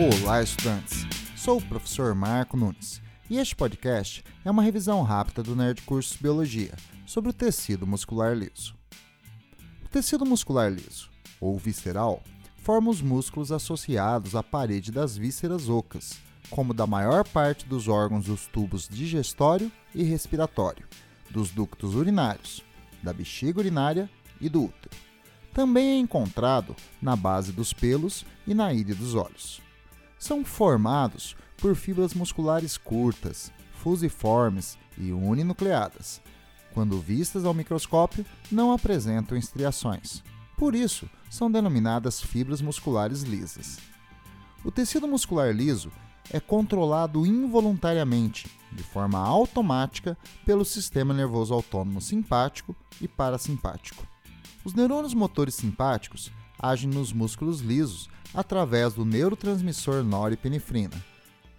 Olá, estudantes! Sou o professor Marco Nunes e este podcast é uma revisão rápida do Nerd Cursos Biologia sobre o tecido muscular liso. O tecido muscular liso, ou visceral, forma os músculos associados à parede das vísceras ocas, como da maior parte dos órgãos dos tubos digestório e respiratório, dos ductos urinários, da bexiga urinária e do útero. Também é encontrado na base dos pelos e na íris dos olhos. São formados por fibras musculares curtas, fusiformes e uninucleadas. Quando vistas ao microscópio, não apresentam estriações. Por isso, são denominadas fibras musculares lisas. O tecido muscular liso é controlado involuntariamente, de forma automática, pelo sistema nervoso autônomo simpático e parasimpático. Os neurônios motores simpáticos agem nos músculos lisos através do neurotransmissor norepinefrina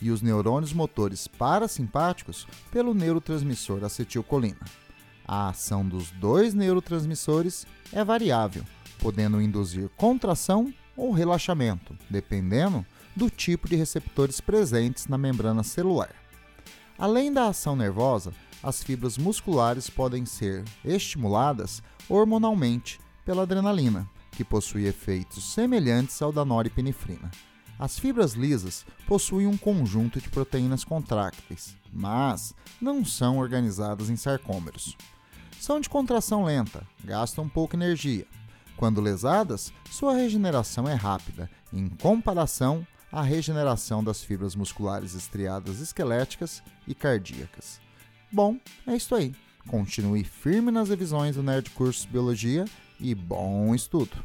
e os neurônios motores parasimpáticos pelo neurotransmissor acetilcolina. A ação dos dois neurotransmissores é variável, podendo induzir contração ou relaxamento, dependendo do tipo de receptores presentes na membrana celular. Além da ação nervosa, as fibras musculares podem ser estimuladas hormonalmente pela adrenalina, que possui efeitos semelhantes ao da norepinefrina. As fibras lisas possuem um conjunto de proteínas contrácteis, mas não são organizadas em sarcômeros. São de contração lenta, gastam pouca energia. Quando lesadas, sua regeneração é rápida, em comparação à regeneração das fibras musculares estriadas esqueléticas e cardíacas. Bom, é isso aí. Continue firme nas revisões do Nerd Cursos Biologia e bom estudo!